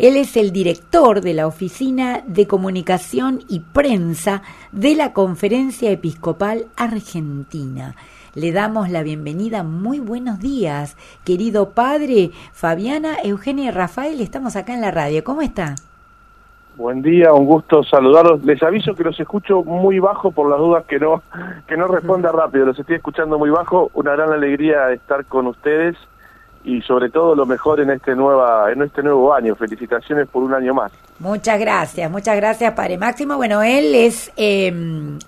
Él es el director de la Oficina de Comunicación y Prensa de la Conferencia Episcopal Argentina. Le damos la bienvenida. Muy buenos días, querido padre Fabiana, Eugenia y Rafael. Estamos acá en la radio. ¿Cómo está? Buen día, un gusto saludarlos. Les aviso que los escucho muy bajo por las dudas que no que no responda rápido. Los estoy escuchando muy bajo. Una gran alegría estar con ustedes y sobre todo lo mejor en este nueva en este nuevo año. Felicitaciones por un año más. Muchas gracias, muchas gracias, Padre Máximo. Bueno, él es eh,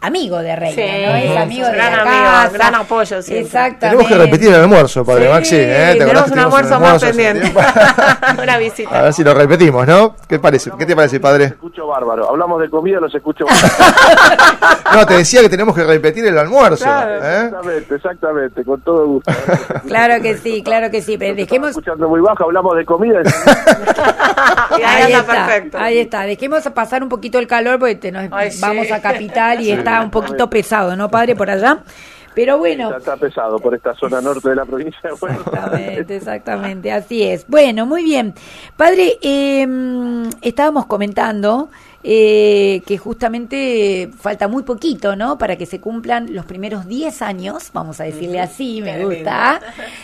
amigo de Reina, ¿no? Es amigo de gran la amigo, casa. gran apoyo, sí. Exactamente. Tenemos que repetir el almuerzo, Padre Sí, Maxi. ¿eh? ¿Te Tenemos un almuerzo un más almuerzo pendiente. Una A visita. ver si lo repetimos, ¿no? ¿Qué parece? ¿Qué te parece, Los padre? escucho bárbaro. Hablamos de comida, los escucho bárbaro. No, te decía que tenemos que repetir el almuerzo. Claro. ¿eh? exactamente, exactamente, con todo gusto. Claro que sí, claro que sí. Pero dejemos. escuchando muy bajo, hablamos de comida. Y ahí anda está, perfecto. ahí está. Dejemos pasar un poquito el calor porque te nos Ay, sí. vamos a Capital y Sí, está un poquito pesado, ¿no, padre, por allá? Pero bueno. Ya está pesado por esta zona norte de la provincia de Buenos Exactamente, exactamente, así es. Bueno, muy bien. Padre, eh, estábamos comentando eh, que justamente falta muy poquito, ¿no? Para que se cumplan los primeros 10 años, vamos a decirle así, me Qué gusta,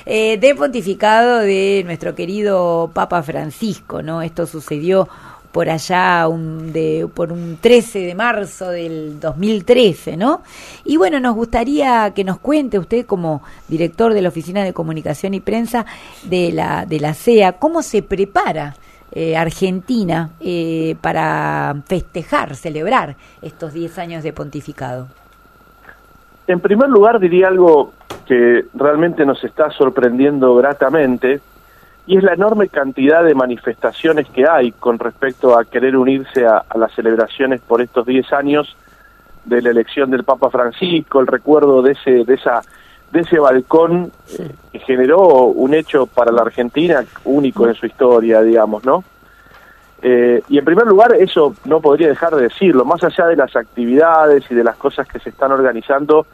eh, de pontificado de nuestro querido Papa Francisco, ¿no? Esto sucedió por allá un de, por un 13 de marzo del 2013, ¿no? Y bueno, nos gustaría que nos cuente usted como director de la Oficina de Comunicación y Prensa de la, de la CEA, cómo se prepara eh, Argentina eh, para festejar, celebrar estos 10 años de pontificado. En primer lugar diría algo que realmente nos está sorprendiendo gratamente y es la enorme cantidad de manifestaciones que hay con respecto a querer unirse a, a las celebraciones por estos 10 años de la elección del Papa Francisco, el recuerdo de ese de esa de ese balcón eh, que generó un hecho para la Argentina único en su historia, digamos, ¿no? Eh, y en primer lugar, eso no podría dejar de decirlo, más allá de las actividades y de las cosas que se están organizando,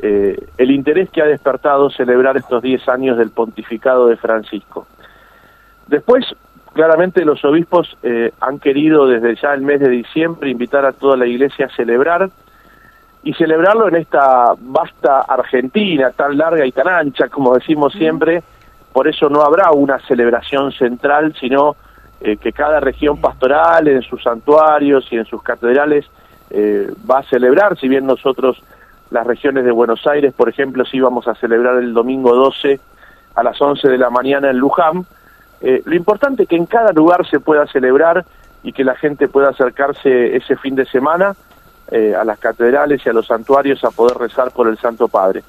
eh, el interés que ha despertado celebrar estos 10 años del pontificado de Francisco. Después, claramente los obispos eh, han querido desde ya el mes de diciembre invitar a toda la iglesia a celebrar y celebrarlo en esta vasta Argentina tan larga y tan ancha, como decimos siempre, por eso no habrá una celebración central, sino eh, que cada región pastoral en sus santuarios y en sus catedrales eh, va a celebrar, si bien nosotros las regiones de Buenos Aires, por ejemplo, sí vamos a celebrar el domingo 12 a las 11 de la mañana en Luján, eh, lo importante es que en cada lugar se pueda celebrar y que la gente pueda acercarse ese fin de semana eh, a las catedrales y a los santuarios a poder rezar por el Santo Padre.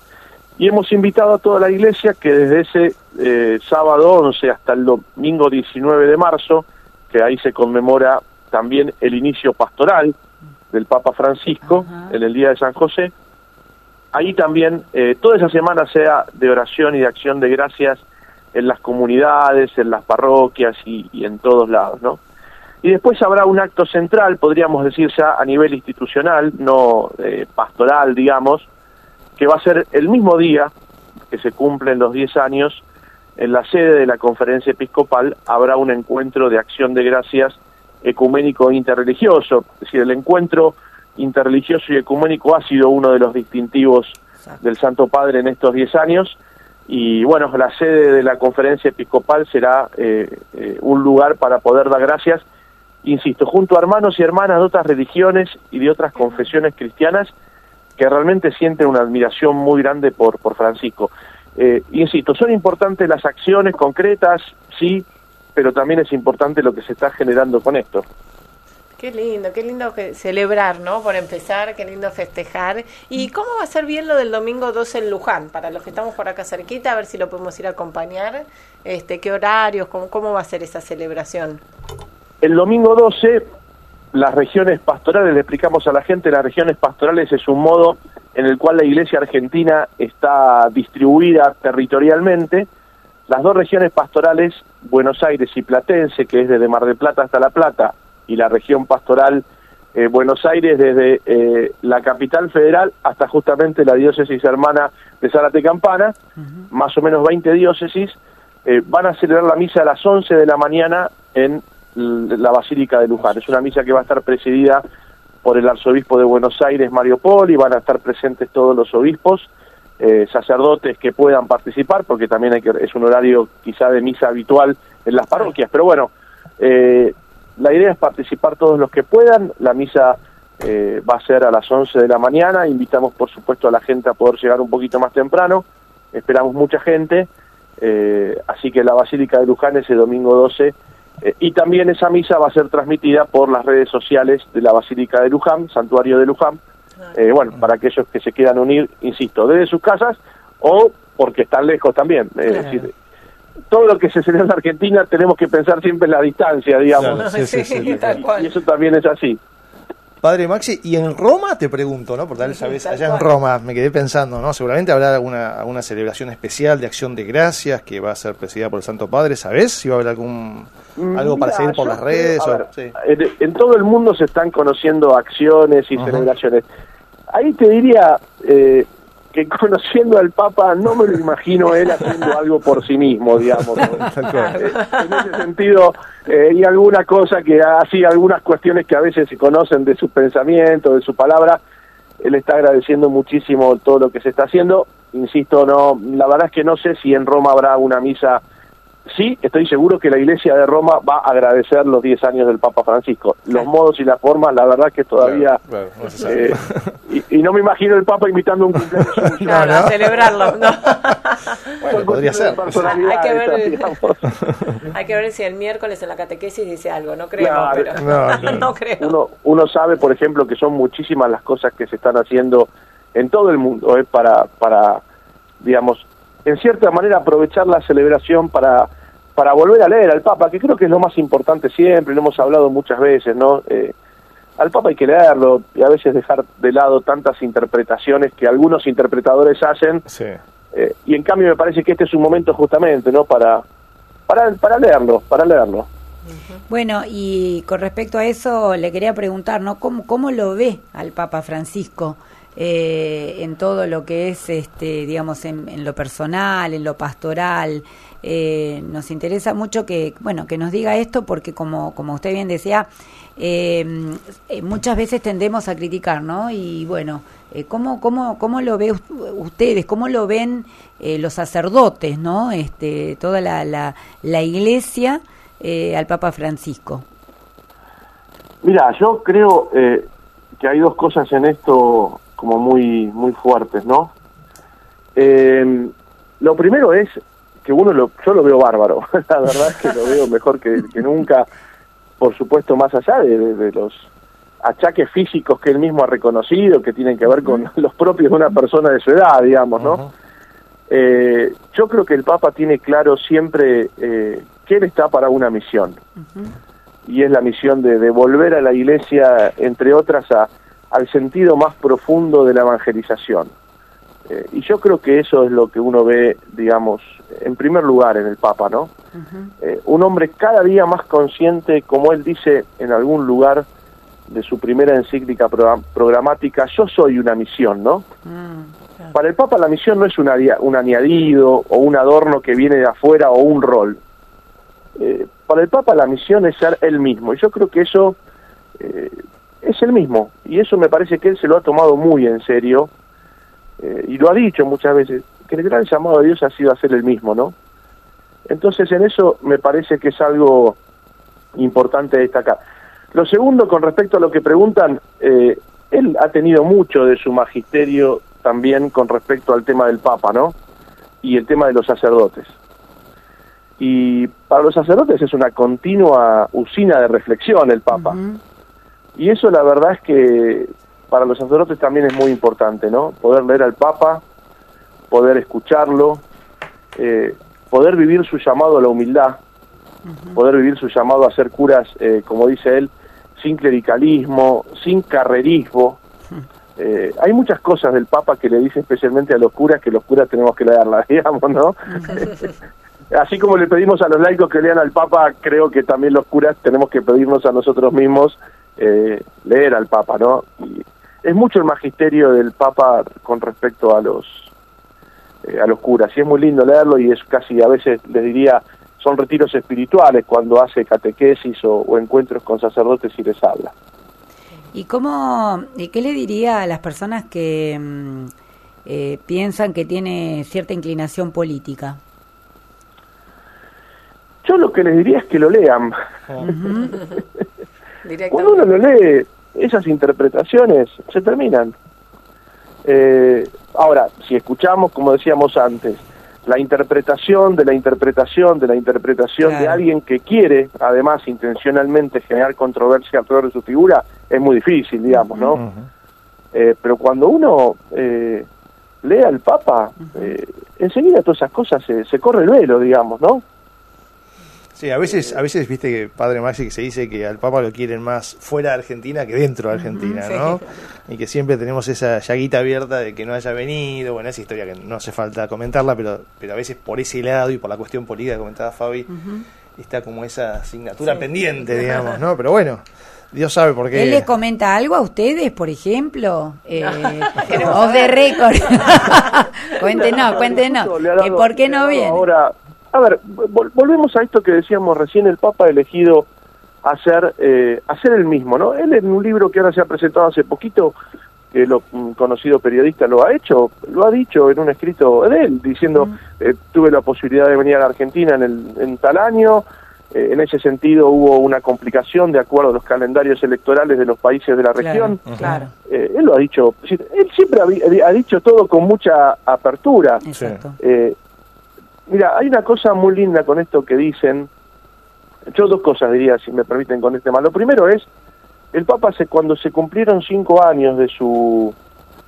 Y hemos invitado a toda la iglesia que desde ese eh, sábado 11 hasta el domingo 19 de marzo, que ahí se conmemora también el inicio pastoral del Papa Francisco Ajá. en el Día de San José, ahí también eh, toda esa semana sea de oración y de acción de gracias en las comunidades, en las parroquias y, y en todos lados, ¿no? Y después habrá un acto central, podríamos decir ya a nivel institucional, no eh, pastoral, digamos, que va a ser el mismo día que se cumplen los 10 años, en la sede de la conferencia episcopal habrá un encuentro de acción de gracias ecuménico e interreligioso. Es decir, el encuentro interreligioso y ecuménico ha sido uno de los distintivos del Santo Padre en estos 10 años y bueno, la sede de la conferencia episcopal será eh, eh, un lugar para poder dar gracias, insisto, junto a hermanos y hermanas de otras religiones y de otras confesiones cristianas que realmente sienten una admiración muy grande por, por Francisco. Eh, insisto, son importantes las acciones concretas, sí, pero también es importante lo que se está generando con esto. Qué lindo, qué lindo celebrar, ¿no? Por empezar, qué lindo festejar. ¿Y cómo va a ser bien lo del domingo 12 en Luján? Para los que estamos por acá cerquita, a ver si lo podemos ir a acompañar. Este, ¿Qué horarios? ¿Cómo, cómo va a ser esa celebración? El domingo 12, las regiones pastorales, le explicamos a la gente, las regiones pastorales es un modo en el cual la iglesia argentina está distribuida territorialmente. Las dos regiones pastorales, Buenos Aires y Platense, que es desde Mar del Plata hasta La Plata, y la región pastoral eh, Buenos Aires desde eh, la capital federal hasta justamente la diócesis hermana de Zárate Campana, más o menos 20 diócesis, eh, van a celebrar la misa a las 11 de la mañana en la Basílica de Luján. Es una misa que va a estar presidida por el arzobispo de Buenos Aires, Mario Poli, van a estar presentes todos los obispos, eh, sacerdotes que puedan participar, porque también hay que, es un horario quizá de misa habitual en las parroquias, pero bueno, eh, la idea es participar todos los que puedan, la misa eh, va a ser a las 11 de la mañana, invitamos por supuesto a la gente a poder llegar un poquito más temprano, esperamos mucha gente, eh, así que la Basílica de Luján ese domingo 12, eh, y también esa misa va a ser transmitida por las redes sociales de la Basílica de Luján, Santuario de Luján, eh, bueno, para aquellos que se quieran unir, insisto, desde sus casas o porque están lejos también. eh, Es Claro. decir, todo lo que se celebra en Argentina tenemos que pensar siempre en la distancia, digamos. Claro, sí, sí, sí, Y-. Y eso también es así. Padre Maxi, y en Roma te pregunto, ¿no? Porque tal vez allá en. Roma me quedé pensando, ¿no? Seguramente habrá alguna, alguna celebración especial de acción de gracias que va a ser presidida por el Santo Padre, ¿sabes? Si va a haber algún algo para seguir por las redes creo- o- ver, sí. en, en todo el mundo se están conociendo acciones y celebraciones. Ahí te diría eh, que conociendo al Papa no me lo imagino él haciendo algo por sí mismo, digamos. Eh, en ese sentido, eh, y alguna cosa que así, algunas cuestiones que a veces se conocen de sus pensamientos, de su palabra, él está agradeciendo muchísimo todo lo que se está haciendo. Insisto, no, la verdad es que no sé si en Roma habrá una misa. Sí, estoy seguro que la Iglesia de Roma va a agradecer los 10 años del Papa Francisco. Los modos y las formas, la verdad que todavía... Claro, claro, no eh, y, y no me imagino el Papa invitando a un cumpleaños. Claro, no. a celebrarlo. no. Bueno, podría ser. Hay que ver-. Hay que ver si el miércoles en la catequesis dice algo. No creo, Claro. pero No, no. no creo. uno, uno sabe, por ejemplo, que son muchísimas las cosas que se están haciendo en todo el mundo, ¿eh? para, para, digamos, en cierta manera aprovechar la celebración para, para volver a leer al Papa, que creo que es lo más importante siempre, lo hemos hablado muchas veces, ¿no? Eh, al Papa hay que leerlo y a veces dejar de lado tantas interpretaciones que algunos interpretadores hacen, Sí. eh, y en cambio me parece que este es un momento justamente, ¿no? Para, para, para leerlo, para leerlo. Bueno, y con respecto a eso le quería preguntar, ¿no? ¿Cómo, cómo lo ve al Papa Francisco eh, en todo lo que es, este, digamos, en, en lo personal, en lo pastoral? Eh, nos interesa mucho que, bueno, que nos diga esto porque, como, como usted bien decía, eh, eh, muchas veces tendemos a criticar, ¿no? Y bueno, eh, ¿cómo, cómo, ¿cómo lo ve ust- ustedes? ¿Cómo lo ven los sacerdotes, ¿no? Este, toda la, la, la iglesia al Papa Francisco. Mira, yo creo que hay dos cosas en esto como muy muy fuertes, ¿no? Eh, lo primero es que uno lo, yo lo veo bárbaro, la verdad es que lo veo mejor que, que nunca, por supuesto más allá de, de- de los achaques físicos que él mismo ha reconocido, que tienen que ver con los propios de una persona de su edad, digamos, ¿no? Eh, yo creo que el Papa tiene claro siempre eh, que él está para una misión. Y es la misión de devolver a la Iglesia, entre otras, a, al sentido más profundo de la evangelización. Eh, y yo creo que eso es lo que uno ve, digamos, en primer lugar en el Papa, ¿no? Eh, un hombre cada día más consciente, como él dice en algún lugar de su primera encíclica program- programática, yo soy una misión, ¿no? Para el Papa la misión no es un, añadido o un adorno que viene de afuera o un rol. Eh, para el Papa la misión es ser él mismo. Y yo creo que eso es el mismo. Y eso me parece que él se lo ha tomado muy en serio. eh, y lo ha dicho muchas veces, que el gran llamado de Dios ha sido a ser el mismo, ¿no? Entonces en eso me parece que es algo importante destacar. Lo segundo, con respecto a lo que preguntan, eh, él ha tenido mucho de su magisterio también con respecto al tema del Papa, ¿no? Y el tema de los sacerdotes. Y para los sacerdotes es una continua usina de reflexión el Papa. Y eso la verdad es que para los sacerdotes también es muy importante, ¿no? Poder leer al Papa, poder escucharlo, eh, poder vivir su llamado a la humildad, poder vivir su llamado a ser curas, eh, como dice él, sin clericalismo, sin carrerismo. Eh, hay muchas cosas del Papa que le dice especialmente a los curas que los curas tenemos que leerlas, digamos, ¿no? Así como le pedimos a los laicos que lean al Papa, creo que también los curas tenemos que pedirnos a nosotros mismos eh, leer al Papa, ¿no? Y es mucho el magisterio del Papa con respecto a los eh, a los curas, y es muy lindo leerlo y es casi a veces les diría son retiros espirituales cuando hace catequesis o, encuentros con sacerdotes y les habla. ¿Y cómo, y qué le diría a las personas que mm, eh, piensan que tiene cierta inclinación política? Yo lo que les diría es que lo lean. Cuando uno lo lee, esas interpretaciones se terminan. Eh, ahora, si escuchamos, como decíamos antes, la interpretación de la interpretación de la interpretación de alguien que quiere, además, intencionalmente generar controversia alrededor de su figura, es muy difícil, digamos, ¿no? Eh, pero cuando uno eh, lee al Papa, eh, enseguida todas esas cosas se, se corre el velo, digamos, ¿no? Sí, a veces, a veces viste que Padre Maxi que se dice que al Papa lo quieren más fuera de Argentina que dentro de Argentina, ¿no? Y que siempre tenemos esa llaguita abierta de que no haya venido, bueno, esa historia que no hace falta comentarla, pero, pero a veces por ese lado y por la cuestión política que comentaba Fabi, está como esa asignatura pendiente, digamos, ¿no? Pero bueno, Dios sabe por qué. ¿Él les comenta algo a ustedes, por ejemplo? Eh, off the record. cuéntenos, cuéntenos. que ¿Por qué no viene? Ahora a ver, volvemos a esto que decíamos recién, el Papa ha elegido hacer, eh, hacer el mismo, ¿no? Él en un libro que ahora se ha presentado hace poquito, que lo un conocido periodista lo ha hecho, lo ha dicho en un escrito de él, diciendo, eh, tuve la posibilidad de venir a la Argentina en, el, en tal año, eh, en ese sentido hubo una complicación de acuerdo a los calendarios electorales de los países de la región. Claro. él lo ha dicho, él siempre ha, dicho todo con mucha apertura. Exacto. Mira, hay una cosa muy linda con esto que dicen. Yo dos cosas diría, si me permiten, con este tema. Lo primero es, el Papa se, cuando se cumplieron cinco años de su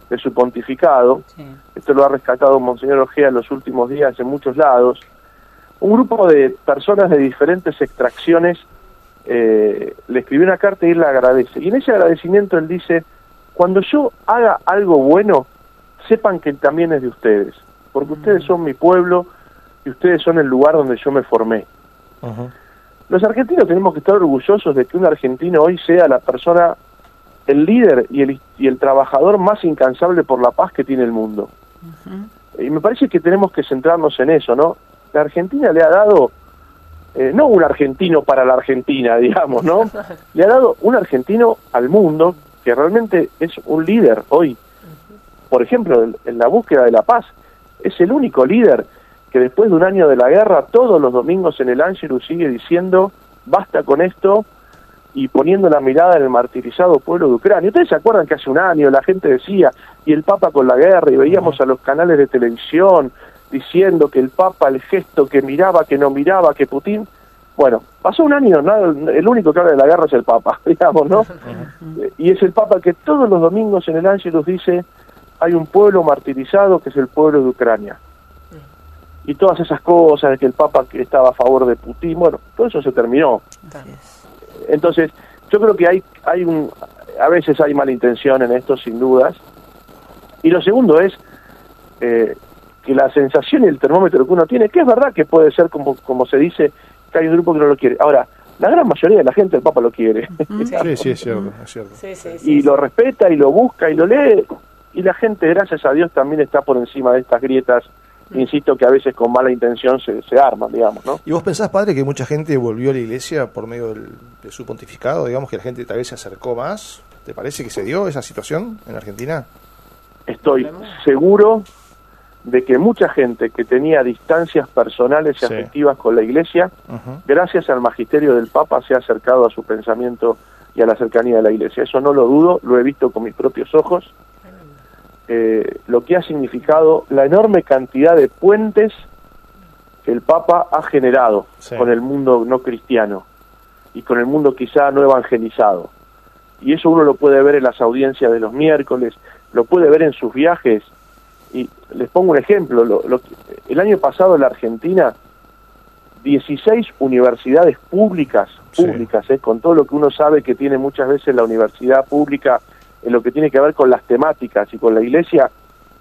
de su pontificado, esto lo ha rescatado Monseñor Ojea en los últimos días en muchos lados, un grupo de personas de diferentes extracciones eh, le escribió una carta y él la agradece. Y en ese agradecimiento él dice, cuando yo haga algo bueno, sepan que también es de ustedes, porque ustedes son mi pueblo, y ustedes son el lugar donde yo me formé. Los argentinos tenemos que estar orgullosos de que un argentino hoy sea la persona, el líder y el, y el trabajador más incansable por la paz que tiene el mundo. Y me parece que tenemos que centrarnos en eso, ¿no? La Argentina le ha dado, eh, no un argentino para la Argentina, digamos, ¿no? Le ha dado un argentino al mundo que realmente es un líder hoy. Por ejemplo, en la búsqueda de la paz, es el único líder que después de un año de la guerra, todos los domingos en el Ángelus sigue diciendo, basta con esto, y poniendo la mirada en el martirizado pueblo de Ucrania. ¿Ustedes se acuerdan que hace un año la gente decía, y el Papa con la guerra, y veíamos a los canales de televisión diciendo que el Papa, el gesto que miraba, que no miraba, que Putin... Bueno, pasó un año, ¿no? el único que habla de la guerra es el Papa, digamos, ¿no? Y es el Papa que todos los domingos en el Ángelus dice, hay un pueblo martirizado que es el pueblo de Ucrania y todas esas cosas de que el Papa que estaba a favor de Putin, bueno, todo eso se terminó. Entonces, yo creo que hay, hay un, a veces hay mala intención en esto, sin dudas. Y lo segundo es eh, que la sensación y el termómetro que uno tiene, que es verdad que puede ser como, como se dice, que hay un grupo que no lo quiere. Ahora, la gran mayoría de la gente el Papa lo quiere. Sí, sí, es cierto. Es cierto. y lo respeta y lo busca y lo lee. Y la gente, gracias a Dios, también está por encima de estas grietas insisto que a veces con mala intención se, se arman, digamos, ¿no? ¿Y vos pensás, padre, que mucha gente volvió a la iglesia por medio de su pontificado? Digamos que la gente tal vez se acercó más. ¿Te parece que se dio esa situación en Argentina? Estoy seguro de que mucha gente que tenía distancias personales y afectivas con la iglesia, gracias al magisterio del Papa, se ha acercado a su pensamiento y a la cercanía de la iglesia. Eso no lo dudo, lo he visto con mis propios ojos eh, lo que ha significado la enorme cantidad de puentes que el Papa ha generado con el mundo no cristiano y con el mundo quizá no evangelizado. Y eso uno lo puede ver en las audiencias de los miércoles, lo puede ver en sus viajes. Y les pongo un ejemplo, lo, el año pasado en la Argentina, 16 universidades públicas, públicas, eh, con todo lo que uno sabe que tiene muchas veces la universidad pública en lo que tiene que ver con las temáticas y con la iglesia,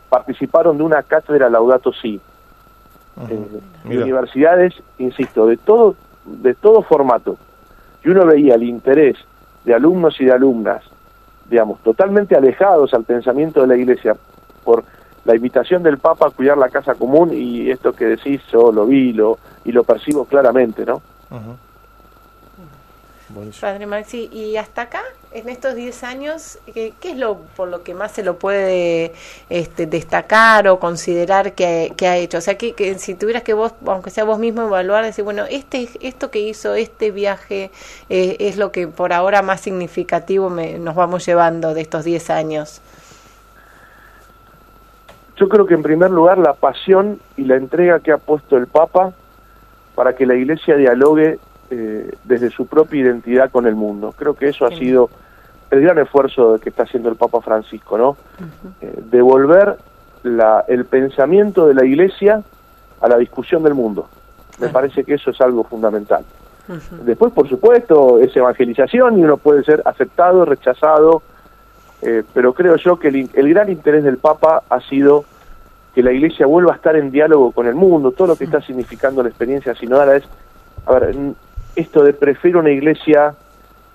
participaron de una cátedra Laudato Si. Eh, universidades, insisto, de todo, de todo formato. Y uno veía el interés de alumnos y de alumnas, digamos, totalmente alejados al pensamiento de la iglesia por la invitación del Papa a cuidar la casa común y esto que decís yo lo vi lo, y lo percibo claramente, ¿no? Padre Maxi, y hasta acá, en estos 10 años, ¿qué, es lo por lo que más se lo puede este, destacar o considerar que, ha hecho? O sea, que, que, si tuvieras que vos, aunque sea vos mismo, evaluar, decir, bueno, este esto que hizo este viaje eh, es lo que por ahora más significativo me, nos vamos llevando de estos 10 años. Yo creo que en primer lugar la pasión y la entrega que ha puesto el Papa para que la Iglesia dialogue eh, desde su propia identidad con el mundo. Creo que eso ha sido el gran esfuerzo que está haciendo el Papa Francisco, ¿no? Eh, devolver la, el pensamiento de la Iglesia a la discusión del mundo. Me parece que eso es algo fundamental. Después, por supuesto, es evangelización y uno puede ser aceptado, rechazado, eh, pero creo yo que el, el, gran interés del Papa ha sido que la Iglesia vuelva a estar en diálogo con el mundo. Todo lo que está significando la experiencia sinodal es, a ver, esto de prefiero una iglesia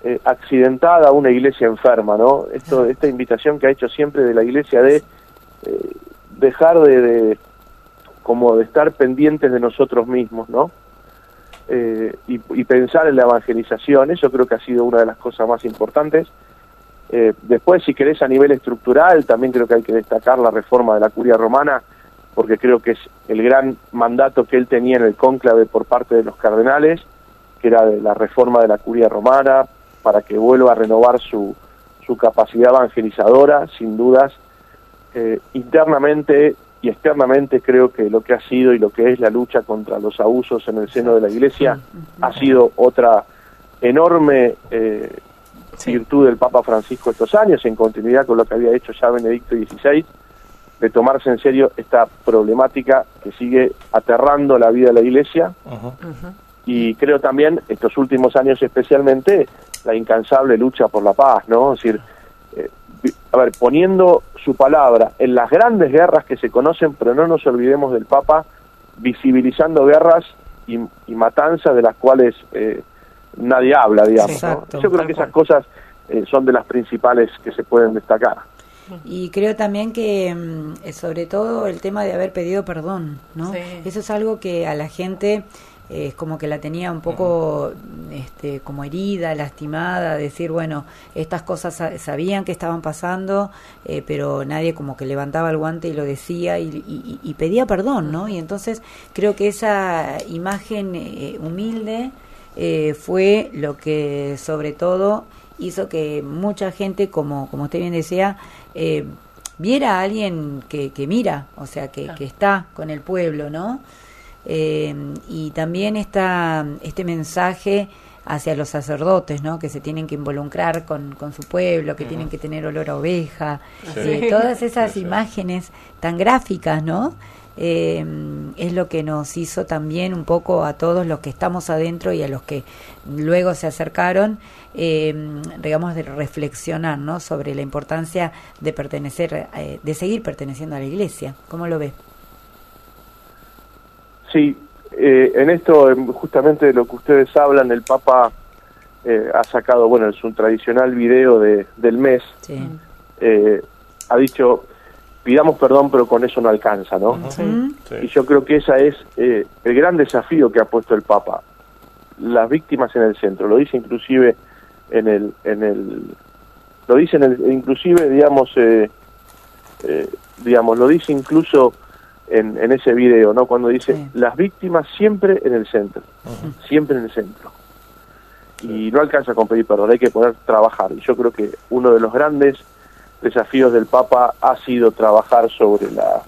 eh, accidentada a una iglesia enferma, ¿no? Esto, esta invitación que ha hecho siempre de la iglesia de eh, dejar de, como de estar pendientes de nosotros mismos, ¿no? Eh, y, pensar en la evangelización, eso creo que ha sido una de las cosas más importantes. después, si querés a nivel estructural, también creo que hay que destacar la reforma de la curia romana, porque creo que es el gran mandato que él tenía en el cónclave por parte de los cardenales, que era de la reforma de la curia romana, para que vuelva a renovar su, su capacidad evangelizadora, sin dudas. Eh, internamente y externamente creo que lo que ha sido y lo que es la lucha contra los abusos en el seno de la Iglesia ha sido otra enorme eh, virtud del Papa Francisco estos años, en continuidad con lo que había hecho ya Benedicto XVI, de tomarse en serio esta problemática que sigue aterrando la vida de la Iglesia y creo también, estos últimos años especialmente, la incansable lucha por la paz, ¿no? Es decir, eh, a ver, poniendo su palabra en las grandes guerras que se conocen, pero no nos olvidemos del Papa, visibilizando guerras y, matanzas de las cuales eh, nadie habla, digamos. Yo creo que esas cosas eh, son de las principales que se pueden destacar. Y creo también que, mm, sobre todo, el tema de haber pedido perdón, ¿no? Eso es algo que a la gente es como que la tenía un poco este, como herida, lastimada, decir, bueno, estas cosas sabían que estaban pasando, eh, pero nadie como que levantaba el guante y lo decía y, pedía perdón, ¿no? Y entonces creo que esa imagen eh, humilde eh, fue lo que sobre todo hizo que mucha gente, como, como usted bien decía, viera a alguien que, que mira, o sea, que, que está con el pueblo, ¿no? Eh, y también está este mensaje hacia los sacerdotes, ¿no? Que se tienen que involucrar con, con su pueblo, que tienen que tener olor a oveja, eh, todas esas imágenes tan gráficas, ¿no? Eh, es lo que nos hizo también un poco a todos los que estamos adentro y a los que luego se acercaron, digamos, de reflexionar, ¿no? Sobre la importancia de pertenecer, de seguir perteneciendo a la Iglesia. ¿Cómo lo ve? Sí, eh, en esto justamente de lo que ustedes hablan, el Papa eh, ha sacado, bueno, es un tradicional video de, del mes, eh, ha dicho, pidamos perdón, pero con eso no alcanza, ¿no? Y yo creo que esa es el gran desafío que ha puesto el Papa, las víctimas en el centro, lo dice inclusive en el, en el lo dice en el, inclusive, digamos, digamos, lo dice incluso en, ese video, ¿no? Cuando dice las víctimas siempre en el centro, siempre en el centro. Y no alcanza con pedir perdón, hay que poder trabajar. Y yo creo que uno de los grandes desafíos del Papa ha sido trabajar sobre la,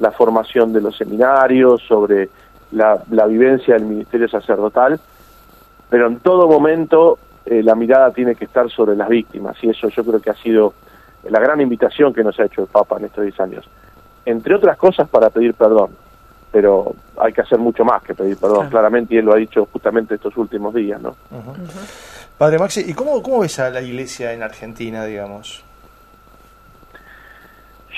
la formación de los seminarios, sobre la, la, vivencia del ministerio sacerdotal, pero en todo momento eh, la mirada tiene que estar sobre las víctimas y eso yo creo que ha sido la gran invitación que nos ha hecho el Papa en estos 10 años entre otras cosas para pedir perdón, pero hay que hacer mucho más que pedir perdón, claramente, y él lo ha dicho justamente estos últimos días, ¿no? Padre Maxi, ¿y cómo, cómo ves a la iglesia en Argentina, digamos?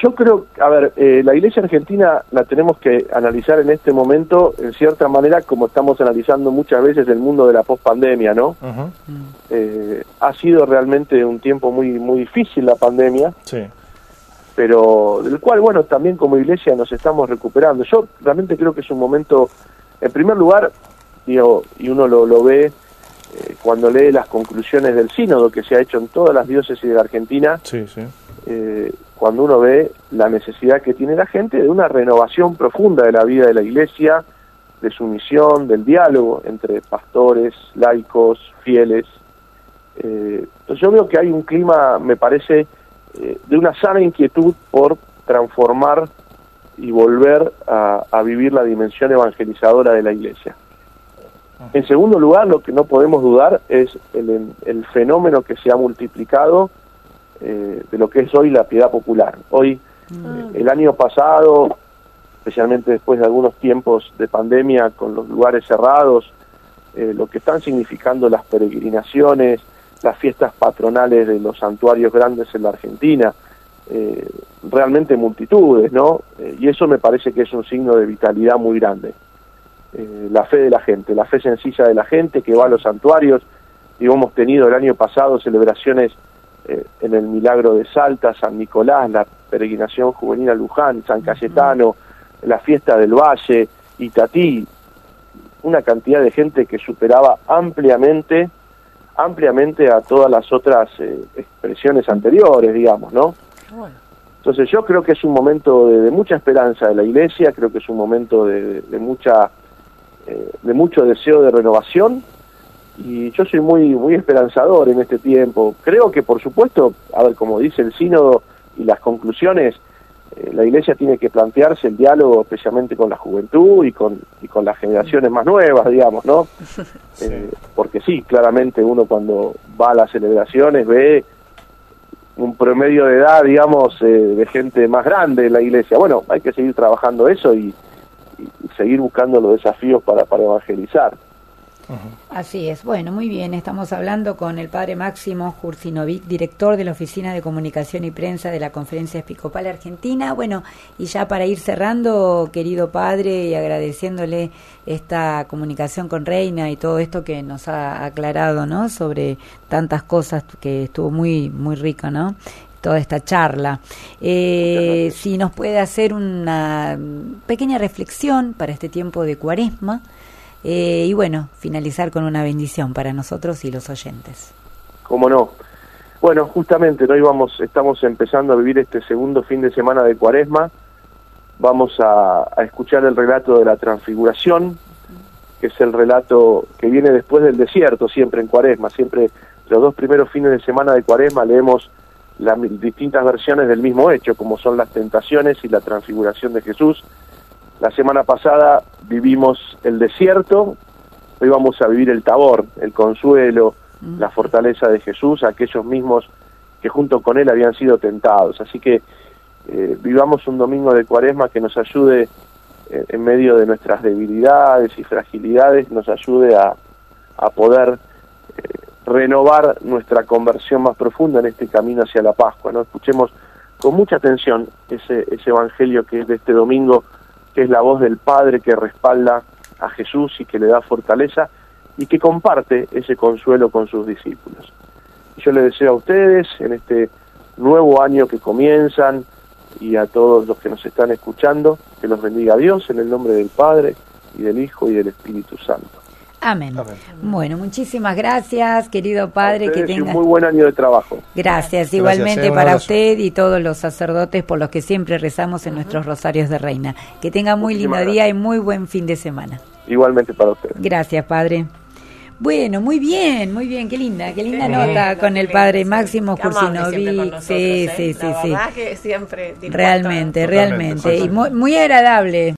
Yo creo, a ver, eh, la iglesia argentina la tenemos que analizar en este momento, en cierta manera, como estamos analizando muchas veces el mundo de la pospandemia, ¿no? Eh, ha sido realmente un tiempo muy muy difícil la pandemia. Sí pero del cual, bueno, también como iglesia nos estamos recuperando. Yo realmente creo que es un momento, en primer lugar, digo, y uno lo, lo ve eh, cuando lee las conclusiones del sínodo que se ha hecho en todas las diócesis de la Argentina, Sí, sí. eh, cuando uno ve la necesidad que tiene la gente de una renovación profunda de la vida de la iglesia, de su misión, del diálogo entre pastores, laicos, fieles. Eh, entonces yo veo que hay un clima, me parece, eh, de una sana inquietud por transformar y volver a, a vivir la dimensión evangelizadora de la iglesia. En segundo lugar, lo que no podemos dudar es el, el fenómeno que se ha multiplicado eh, de lo que es hoy la piedad popular. Hoy, eh, el año pasado, especialmente después de algunos tiempos de pandemia con los lugares cerrados, eh, lo que están significando las peregrinaciones, las fiestas patronales de los santuarios grandes en la Argentina, eh, realmente multitudes, ¿no? Eh, y eso me parece que es un signo de vitalidad muy grande. Eh, la fe de la gente, la fe sencilla de la gente que va a los santuarios. Y hemos tenido el año pasado celebraciones eh, en el Milagro de Salta, San Nicolás, la peregrinación juvenil a Luján, San Cayetano, la fiesta del Valle, Itatí, una cantidad de gente que superaba ampliamente, ampliamente a todas las otras eh, expresiones anteriores, digamos, ¿no? Bueno. Entonces yo creo que es un momento de, de mucha esperanza de la Iglesia, creo que es un momento de, de- mucha eh, de mucho deseo de renovación y yo soy muy muy esperanzador en este tiempo. Creo que por supuesto, a ver, como dice el sínodo y las conclusiones, la Iglesia tiene que plantearse el diálogo especialmente con la juventud y con y con las generaciones más nuevas, digamos, ¿no? Eh, porque sí, claramente uno cuando va a las celebraciones ve un promedio de edad, digamos, eh, de gente más grande en la iglesia. Bueno, hay que seguir trabajando eso y, y- y seguir buscando los desafíos para, para evangelizar. Así es. Bueno, muy bien. Estamos hablando con el padre Máximo Jursinovic, director de la Oficina de Comunicación y Prensa de la Conferencia Episcopal Argentina. Bueno, y ya para ir cerrando, querido padre, y agradeciéndole esta comunicación con Reina y todo esto que nos ha aclarado, ¿no? Sobre tantas cosas que estuvo muy, muy rico, ¿no? toda esta charla. Eh, si nos puede hacer una pequeña reflexión para este tiempo de cuaresma, eh, y bueno, finalizar con una bendición para nosotros y los oyentes. ¿Cómo no? Bueno, justamente hoy vamos, estamos empezando a vivir este segundo fin de semana de Cuaresma. Vamos a, a escuchar el relato de la transfiguración, que es el relato que viene después del desierto, siempre en Cuaresma. Siempre los dos primeros fines de semana de Cuaresma leemos las distintas versiones del mismo hecho, como son las tentaciones y la transfiguración de Jesús. La semana pasada vivimos el desierto, hoy vamos a vivir el tabor, el consuelo, la fortaleza de Jesús, aquellos mismos que junto con él habían sido tentados. Así que eh, vivamos un domingo de cuaresma que nos ayude eh, en medio de nuestras debilidades y fragilidades, nos ayude a, a poder eh, renovar nuestra conversión más profunda en este camino hacia la Pascua. ¿no? Escuchemos con mucha atención ese, ese evangelio que es de este domingo, que es la voz del Padre que respalda a Jesús y que le da fortaleza y que comparte ese consuelo con sus discípulos. Yo les deseo a ustedes en este nuevo año que comienzan y a todos los que nos están escuchando, que los bendiga Dios en el nombre del Padre y del Hijo y del Espíritu Santo. Amén. Amén. Bueno, muchísimas gracias, querido padre, que tenga un muy buen año de trabajo. Gracias, Gracias, igualmente eh, para abrazo. usted y todos los sacerdotes por los que siempre rezamos en nuestros rosarios de reina. Que tenga muy lindo día y muy buen fin de semana. Igualmente para ustedes. Gracias, padre. Bueno, muy bien, muy bien, qué linda, qué linda nota con el padre sí. Máximo Cursinovic. Sí, ¿eh? sí, sí, La sí. verdad que siempre dispuesto a- Realmente, Totalmente, realmente. Y muy, muy agradable.